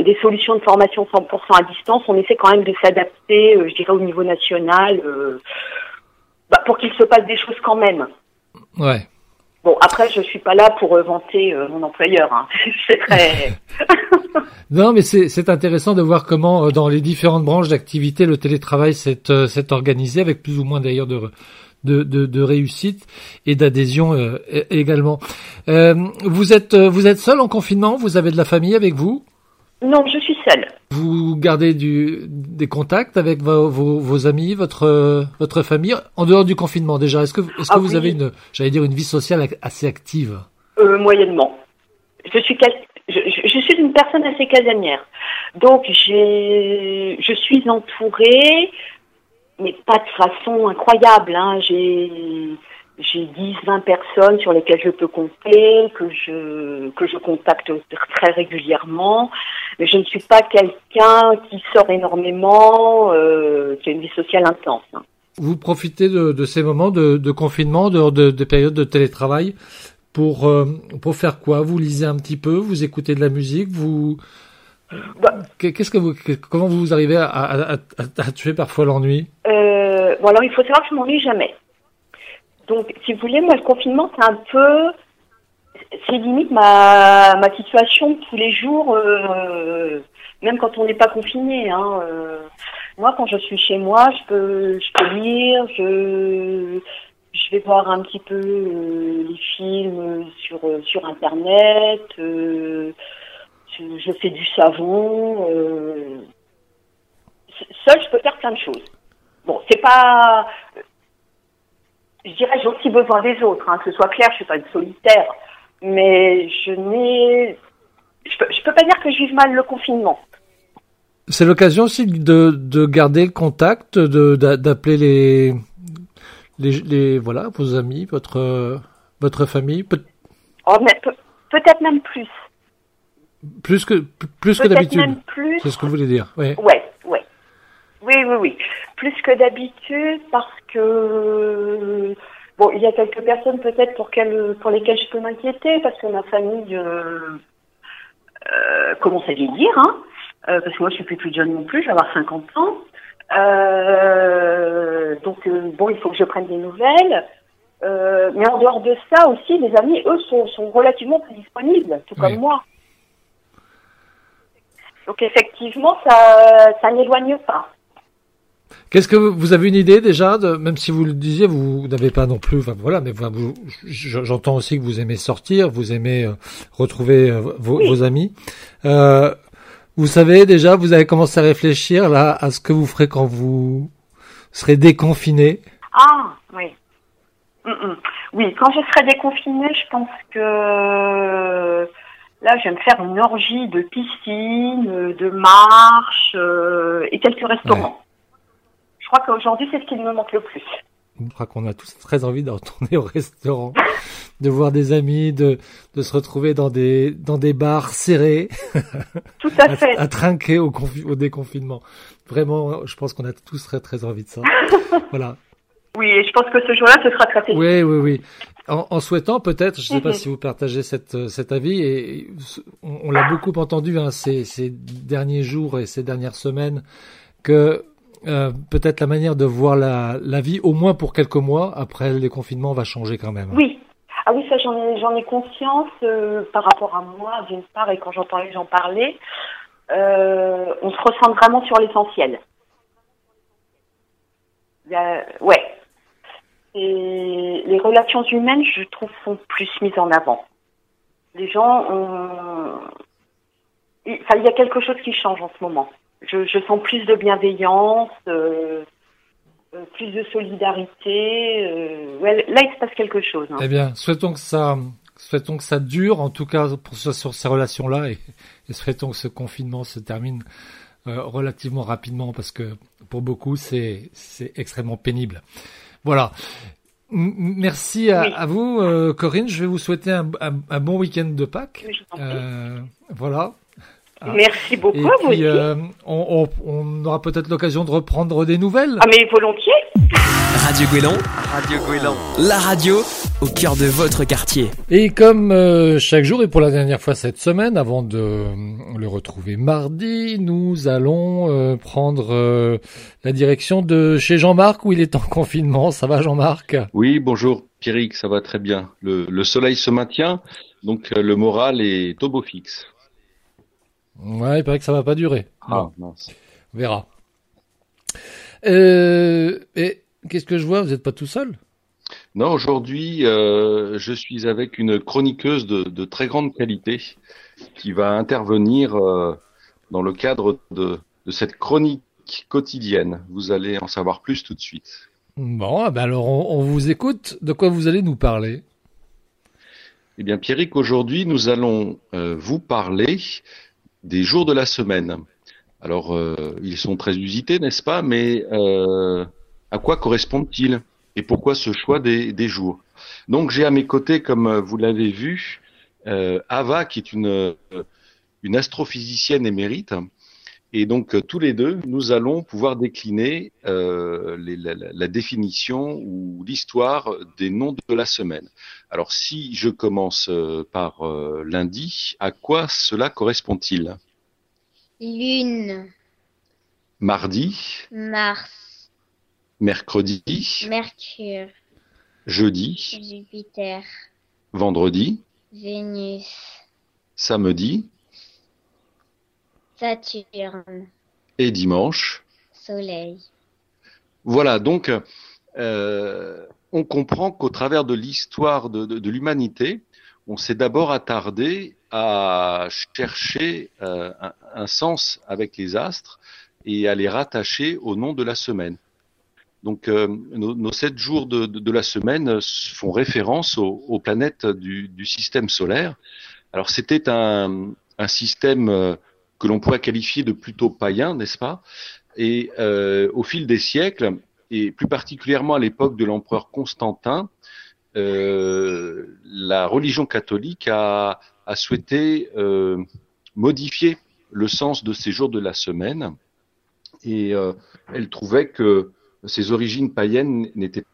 des solutions de formation 100% à distance. On essaie quand même de s'adapter, euh, je dirais, au niveau national, euh, bah, pour qu'il se passe des choses quand même. Ouais. Bon, après, je suis pas là pour vanter mon employeur. Hein. C'est très. Non, mais c'est intéressant de voir comment dans les différentes branches d'activité le télétravail s'est organisé avec plus ou moins d'ailleurs de de, de, de réussite et d'adhésion euh, également. Euh, vous êtes euh, vous êtes seul en confinement Vous avez de la famille avec vous? Non, je suis seule. Vous gardez du, des contacts avec vos, vos, vos amis, votre votre famille en dehors du confinement déjà? Est-ce que est-ce que Ah vous oui. avez une j'allais dire une vie sociale assez active? Euh, moyennement. Je suis, quel- je, je- je suis une personne assez casanière. Donc j'ai, je suis entourée, mais pas de façon incroyable. Hein. J'ai j'ai 10, 20 personnes sur lesquelles je peux compter, que je, que je contacte très régulièrement. Mais je ne suis pas quelqu'un qui sort énormément, euh, qui a une vie sociale intense. hein. Vous profitez de, de ces moments de, de confinement, de, de, de périodes de télétravail pour euh, pour faire quoi? Vous lisez un petit peu, vous écoutez de la musique, vous Bah. qu'est-ce que vous comment vous arrivez à, à, à, à tuer parfois l'ennui Euh, bon, alors il faut savoir que je m'ennuie jamais. Donc, si vous voulez, moi, le confinement, c'est un peu, c'est limite ma, ma situation tous les jours, euh, même quand on n'est pas confiné. Hein, euh. moi, quand je suis chez moi, je peux, je peux lire, je, je vais voir un petit peu euh, les films sur sur internet. Euh, je, fais du savon. Euh, seul, je peux faire plein de choses. Bon, c'est pas. Je dirais, j'ai aussi besoin des autres, hein, que ce soit clair, je suis pas une solitaire, mais je n'ai. Je peux, je peux pas dire que je vive mal le confinement. C'est l'occasion aussi de, de garder le contact, d'appeler les, les les voilà vos amis, votre euh, votre famille, peut- Oh, peut-être même plus. Plus que plus que d'habitude. plus. C'est ce que vous voulez dire. Oui. Ouais, ouais. Oui, oui, oui. Plus que d'habitude parce que bon, il y a quelques personnes peut-être pour pour lesquelles je peux m'inquiéter parce que ma famille euh, euh, commence à vieillir, hein. Euh, parce que moi je suis plus toute jeune non plus, je vais avoir 50 ans. Euh, donc euh, bon, il faut que je prenne des nouvelles. Mais en dehors de ça aussi, les amis, eux, sont, sont relativement plus disponibles, tout Oui. comme moi. Donc effectivement, ça, ça n'éloigne pas. Qu'est-ce que vous, vous avez une idée déjà de, même si vous le disiez, vous n'avez pas non plus, enfin voilà, mais j'entends aussi que vous aimez sortir, vous aimez euh, retrouver euh, vos, Oui. vos amis. Euh, vous savez déjà, vous avez commencé à réfléchir là à ce que vous ferez quand vous serez déconfiné? Ah, oui. Mm, mm. Oui, quand je serai déconfinée, je pense que là, je vais me faire une orgie de piscine, de marche euh, et quelques restaurants. Je crois qu'aujourd'hui, c'est ce qui me manque le plus. Je crois qu'on a tous très envie de retourner au restaurant, de voir des amis, de, de se retrouver dans des dans des bars serrés. Tout à fait. à trinquer au, au déconfinement. Vraiment, je pense qu'on a tous très très envie de ça. voilà. Oui, et je pense que ce jour-là, ce sera très. Oui, oui, oui. En, en souhaitant peut-être, je ne sais pas Mhm. si vous partagez cette, euh, cet avis, et on, on l'a beaucoup entendu hein, ces, ces derniers jours et ces dernières semaines, que euh, peut-être la manière de voir la, la vie, au moins pour quelques mois après les confinements, va changer quand même. Oui. Ah oui, ça j'en ai, j'en ai conscience euh, par rapport à moi, d'une part, et quand j'entends les gens parler, euh, on se ressent vraiment sur l'essentiel. Ouais. Et les relations humaines, je trouve, sont plus mises en avant. Les gens ont... il enfin, il y a quelque chose qui change en ce moment. Je, je sens plus de bienveillance, euh, euh, plus de solidarité. euh, ouais, là, il se passe quelque chose. hein. Eh bien, souhaitons que ça, souhaitons que ça dure, en tout cas pour sur ces relations-là, et, et souhaitons que ce confinement se termine euh, relativement rapidement, parce que pour beaucoup, c'est extrêmement pénible. Voilà. Merci à, Oui. à vous, euh, Corinne. Je vais vous souhaiter un, un- un bon week-end de Pâques. Euh, voilà. ah. Merci beaucoup Et à vous puis, euh, on, on- on aura peut-être l'occasion de reprendre des nouvelles. Ah mais volontiers. Radio Guélan, Radio Guélan, la radio au cœur de votre quartier. Et comme euh, chaque jour et pour la dernière fois cette semaine, avant de euh, le retrouver mardi, nous allons euh, prendre euh, la direction de chez Jean-Marc où il est en confinement. Ça va Jean-Marc? Oui, bonjour Pierrick, ça va très bien. Le, le soleil se maintient, donc euh, le moral est au beau fixe. Ouais, il paraît que ça va pas durer. Ah, mince. On verra. Euh, et qu'est-ce que je vois? Vous n'êtes pas tout seul? Non, aujourd'hui, euh, je suis avec une chroniqueuse de, de très grande qualité qui va intervenir euh, dans le cadre de, de cette chronique quotidienne. Vous allez en savoir plus tout de suite. Bon, ah ben alors on, on vous écoute. De quoi vous allez nous parler? Eh bien, Pierrick, aujourd'hui, nous allons euh, vous parler des jours de la semaine. Alors, ils sont très usités, n'est-ce pas? Mais à quoi correspondent-ils? Et pourquoi ce choix des, des jours? Donc, j'ai à mes côtés, comme vous l'avez vu, Ava, qui est une, une astrophysicienne émérite, et donc euh, tous les deux, nous allons pouvoir décliner euh, les, la, la, définition ou l'histoire des noms de la semaine. Alors si je commence euh, par euh, lundi, à quoi cela correspond-il? Lune. Mardi. Mars. Mercredi. Mercure. Jeudi. Jupiter. Vendredi. Vénus. Samedi. Saturne. Et dimanche. Soleil. Voilà, donc euh, on comprend qu'au travers de l'histoire de, de, de l'humanité, on s'est d'abord attardé à chercher euh, un, un, sens avec les astres et à les rattacher au nom de la semaine. Donc euh, nos, nos, sept jours de, de, la semaine font référence aux, aux planètes du, du, système solaire. Alors c'était un, un système euh, que l'on pourrait qualifier de plutôt païen, n'est-ce pas? Et euh, au fil des siècles, et plus particulièrement à l'époque de l'empereur Constantin, euh, la religion catholique a, a souhaité euh, modifier le sens de ces jours de la semaine, et euh, elle trouvait que ces origines païennes n'étaient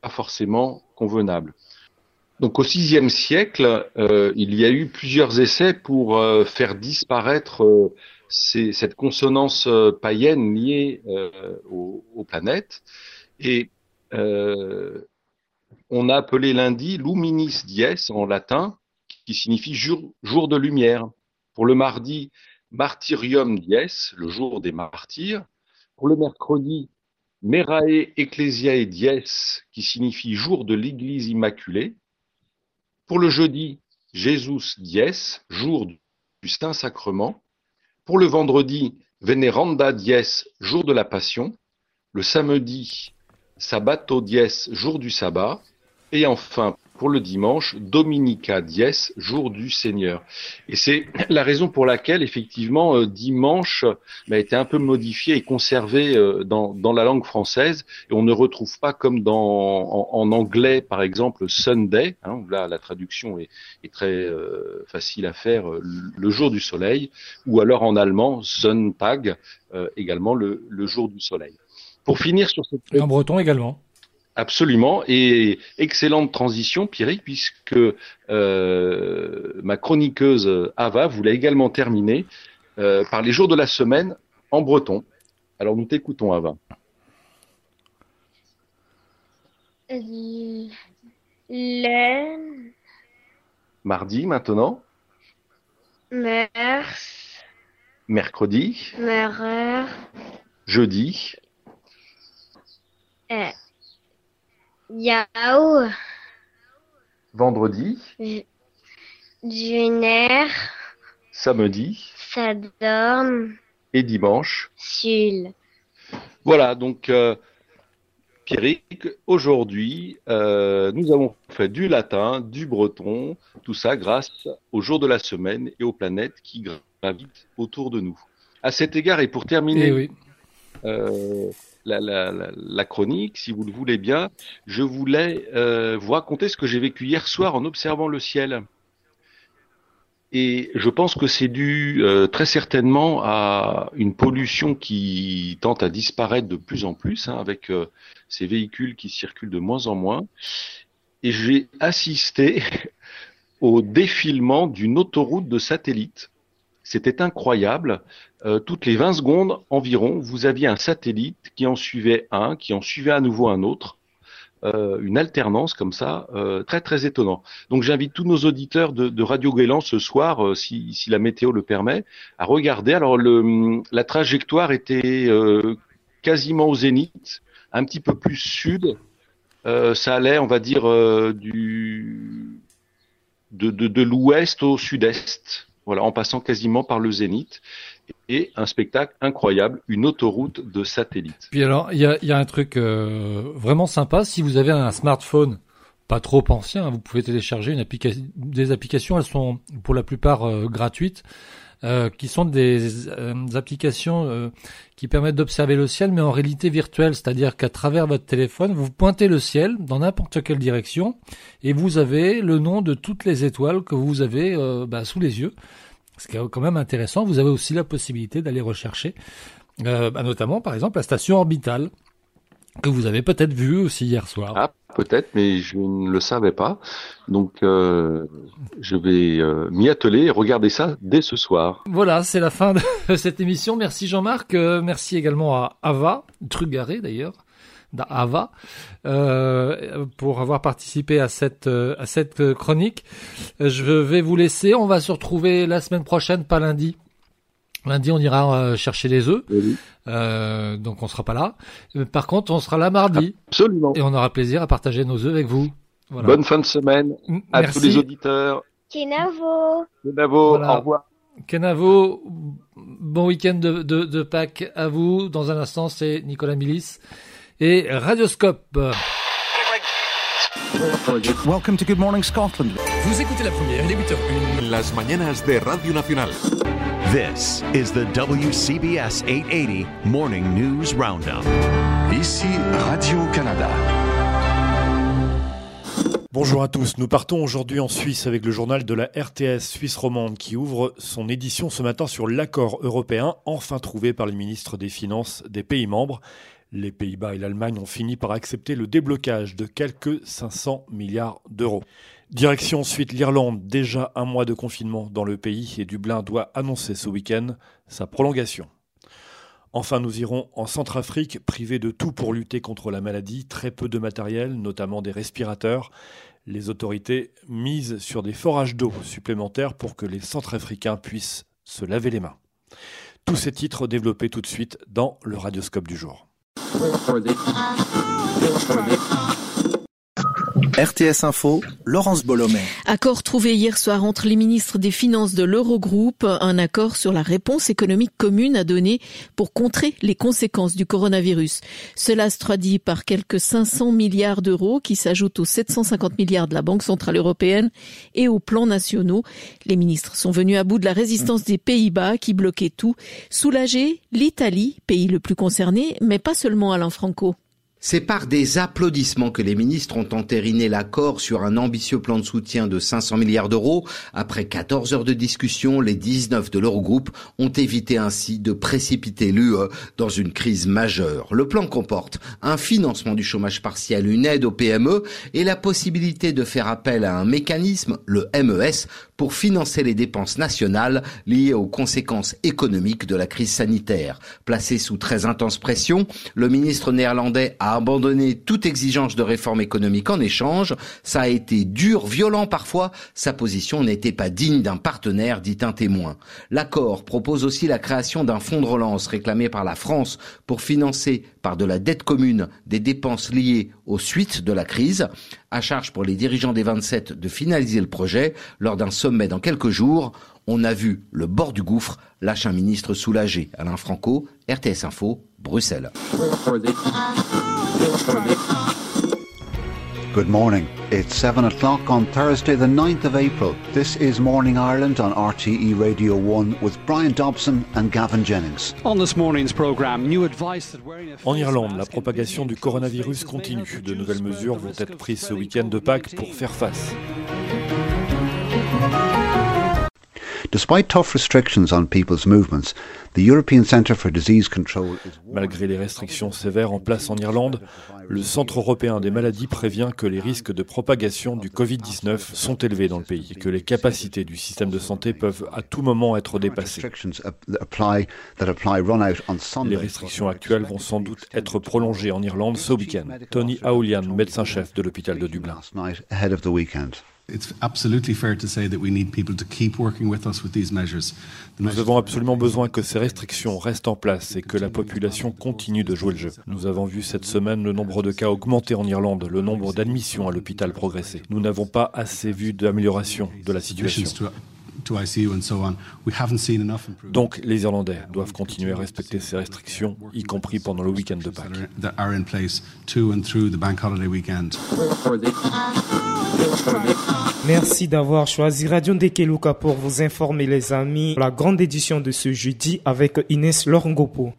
pas forcément convenables. Donc au VIe siècle, euh, il y a eu plusieurs essais pour euh, faire disparaître euh, cette consonance païenne liée aux, planètes. Et on a appelé lundi luminis dies en latin, qui signifie jour, jour de lumière. Pour le mardi, martyrium dies, le jour des martyrs. Pour le mercredi, merae ecclesiae dies, qui signifie jour de l'Église immaculée. Pour le jeudi, Jesus dies, jour du Saint-Sacrement. Pour le vendredi, Veneranda dies, jour de la Passion. Le samedi, Sabbato dies, jour du sabbat. Et enfin, pour le dimanche, Dominica dies, jour du Seigneur. Et c'est la raison pour laquelle, effectivement, euh, dimanche a été un peu modifié et conservé euh, dans, dans, la langue française. Et on ne retrouve pas comme dans, en, en anglais, par exemple, Sunday, hein, où là la traduction est, est très euh, facile à faire, euh, le jour du soleil, ou alors en allemand, Sonntag, euh, également le, le, jour du soleil. Pour finir sur cette... En breton également. Absolument, et excellente transition, Pierrick, puisque euh, ma chroniqueuse Ava voulait également terminer euh, par les jours de la semaine en breton. Alors nous t'écoutons, Ava. Mardi maintenant. Mers. Mercredi. Jeudi. Yao. Vendredi. Juner. Samedi. Sadorn. Et dimanche. Sul. Voilà, donc euh, Pierrick, aujourd'hui, euh, nous avons fait du latin, du breton, tout ça grâce au jour de la semaine et aux planètes qui gravitent autour de nous. À cet égard, et pour terminer, Eh oui. euh, la, chronique, si vous le voulez bien, je voulais euh, vous raconter ce que j'ai vécu hier soir en observant le ciel. Et je pense que c'est dû euh, très certainement à une pollution qui tente à disparaître de plus en plus, hein, avec euh, ces véhicules qui circulent de moins en moins. Et j'ai assisté au défilement d'une autoroute de satellites. C'était incroyable. Euh, toutes les 20 secondes environ, vous aviez un satellite qui en suivait un, qui en suivait à nouveau un autre. Euh, une alternance comme ça, euh, très très étonnant. Donc j'invite tous nos auditeurs de, Radio Guélan ce soir, si, la météo le permet, à regarder. Alors la trajectoire était quasiment au zénith, un petit peu plus sud. Ça allait, on va dire, du de l'ouest au sud-est voilà, en passant quasiment par le zénith. Et un spectacle incroyable, une autoroute de satellites. Puis alors, il y a, un truc euh, vraiment sympa. Si vous avez un smartphone pas trop ancien, vous pouvez télécharger une. Des applications, elles sont pour la plupart euh, gratuites. Euh, qui sont des euh, applications euh, qui permettent d'observer le ciel, mais en réalité virtuelle, c'est-à-dire qu'à travers votre téléphone, vous pointez le ciel dans n'importe quelle direction, et vous avez le nom de toutes les étoiles que vous avez bah, sous les yeux. Ce qui est quand même intéressant. Vous avez aussi la possibilité d'aller rechercher, bah, notamment par exemple la station orbitale que vous avez peut-être vu aussi hier soir. Ah, peut-être, mais je ne le savais pas. Donc, euh, je vais euh, m'y atteler et regarder ça dès ce soir. Voilà, c'est la fin de cette émission. Merci Jean-Marc. Euh, merci également à Ava, Trugaré d'ailleurs, d'Ava, euh, pour avoir participé à cette à cette chronique. Je vais vous laisser. On va se retrouver la semaine prochaine, pas lundi. Lundi, on ira euh, chercher les œufs. Euh, donc, on sera pas là. Euh, par contre, on sera là mardi. Absolument. Et on aura plaisir à partager nos œufs avec vous. Voilà. Bonne fin de semaine à tous les auditeurs. Kenavo. Kenavo, au revoir. Kenavo, bon week-end de, de, de, Pâques à vous. Dans un instant, c'est Nicolas Milis et Radioscope. Welcome to Good Morning Scotland. Vous écoutez la première, il est 8h01. Las mañanas de Radio Nacional. This is the WCBS 880 Morning News Roundup. Ici Radio-Canada. Bonjour à tous, nous partons aujourd'hui en Suisse avec le journal de la RTS Suisse romande qui ouvre son édition ce matin sur l'accord européen enfin trouvé par les ministres des Finances des pays membres. Les Pays-Bas et l'Allemagne ont fini par accepter le déblocage de quelques 500 milliards d'euros. Direction ensuite l'Irlande, déjà un mois de confinement dans le pays et Dublin doit annoncer ce week-end sa prolongation. Enfin, nous irons en Centrafrique, privés de tout pour lutter contre la maladie, très peu de matériel, notamment des respirateurs. Les autorités misent sur des forages d'eau supplémentaires pour que les Centrafricains puissent se laver les mains. Tous ces titres développés tout de suite dans le radioscope du jour. RTS Info, Laurence Bolomé. Accord trouvé hier soir entre les ministres des Finances de l'Eurogroupe, un accord sur la réponse économique commune à donner pour contrer les conséquences du coronavirus. Cela se traduit par quelques 500 milliards d'euros qui s'ajoutent aux 750 milliards de la Banque Centrale Européenne et aux plans nationaux. Les ministres sont venus à bout de la résistance des Pays-Bas qui bloquaient tout. Soulagé, l'Italie, pays le plus concerné, mais pas seulement Alain Franco. C'est par des applaudissements que les ministres ont entériné l'accord sur un ambitieux plan de soutien de 500 milliards d'euros. Après 14 heures de discussion, les 19 de l'Eurogroupe ont évité ainsi de précipiter l'UE dans une crise majeure. Le plan comporte un financement du chômage partiel, une aide aux PME et la possibilité de faire appel à un mécanisme, le MES, pour financer les dépenses nationales liées aux conséquences économiques de la crise sanitaire. Placé sous très intense pression, le ministre néerlandais a abandonné toute exigence de réforme économique en échange. Ça a été dur, violent parfois. Sa position n'était pas digne d'un partenaire, dit un témoin. L'accord propose aussi la création d'un fonds de relance réclamé par la France pour financer par de la dette commune des dépenses liées aux suites de la crise. À charge pour les dirigeants des 27 de finaliser le projet lors d'un sommet dans quelques jours. On a vu le bord du gouffre, lâche un ministre soulagé. Alain Franco, RTS Info, Bruxelles. Good morning. It's 7 o'clock on Thursday, the 9th of April. This is Morning Ireland on RTE Radio 1 with Brian Dobson and Gavin Jennings. On this morning's program, new advice that wearing a En Irlande, la propagation du coronavirus continue. De nouvelles mesures vont être prises ce week-end de Pâques pour faire face. Malgré les restrictions sévères en place en Irlande, le Centre européen des maladies prévient que les risques de propagation du Covid-19 sont élevés dans le pays et que les capacités du système de santé peuvent à tout moment être dépassées. Les restrictions actuelles vont sans doute être prolongées en Irlande ce week-end. Tony Aoulian, médecin-chef de l'hôpital de Dublin. Nous avons absolument besoin que ces restrictions restent en place et que la population continue de jouer le jeu. Nous avons vu cette semaine le nombre de cas augmenter en Irlande, le nombre d'admissions à l'hôpital progresser. Nous n'avons pas assez vu d'amélioration de la situation. Donc les Irlandais doivent continuer à respecter ces restrictions, y compris pendant le week-end de Pâques. Merci d'avoir choisi Radio Ndekeluka pour vous informer les amis. La grande édition de ce jeudi avec Inès Lorongopo.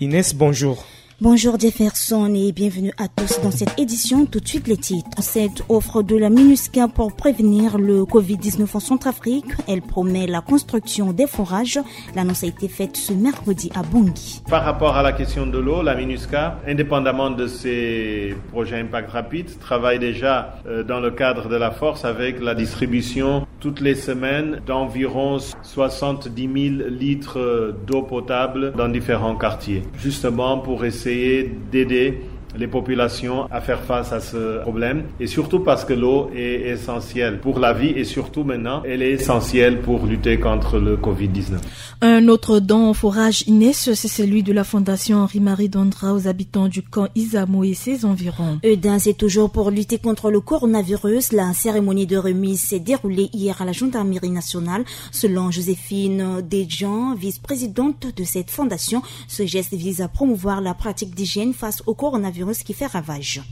Inès, bonjour. Bonjour Jefferson et bienvenue à tous dans cette édition. Tout de suite les titres. Cette offre de la MINUSCA pour prévenir le Covid-19 en Centrafrique, elle promet la construction des forages. L'annonce a été faite ce mercredi à Bangui. Par rapport à la question de l'eau, la MINUSCA, indépendamment de ses projets impact rapide, travaille déjà euh, dans le cadre de la force avec la distribution toutes les semaines d'environ 70 000 litres d'eau potable dans différents quartiers, justement pour essayer kimseyi les populations à faire face à ce problème et surtout parce que l'eau est essentielle pour la vie et surtout maintenant elle est essentielle pour lutter contre le Covid-19. Un autre don au forage Inès, c'est celui de la Fondation Henri-Marie Dondra aux habitants du camp Isamo et ses environs. Eudin, c'est toujours pour lutter contre le coronavirus. La cérémonie de remise s'est déroulée hier à la Gendarmerie nationale. Selon Joséphine Desjean, vice-présidente de cette fondation, ce geste vise à promouvoir la pratique d'hygiène face au coronavirus qui fait ravage.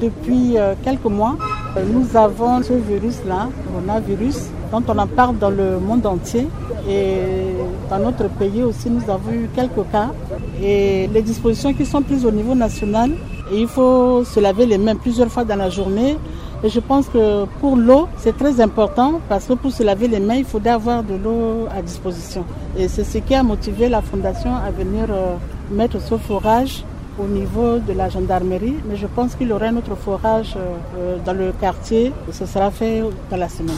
Depuis euh, quelques mois, nous avons ce virus-là, coronavirus, dont on en parle dans le monde entier. Et dans notre pays aussi, nous avons eu quelques cas. Et les dispositions qui sont prises au niveau national, il faut se laver les mains plusieurs fois dans la journée. Et je pense que pour l'eau, c'est très important parce que pour se laver les mains, il faudrait avoir de l'eau à disposition. Et c'est ce qui a motivé la Fondation à venir euh, mettre ce forage au niveau de la gendarmerie, mais je pense qu'il y aura un autre forage euh, dans le quartier. Ce sera fait dans la semaine.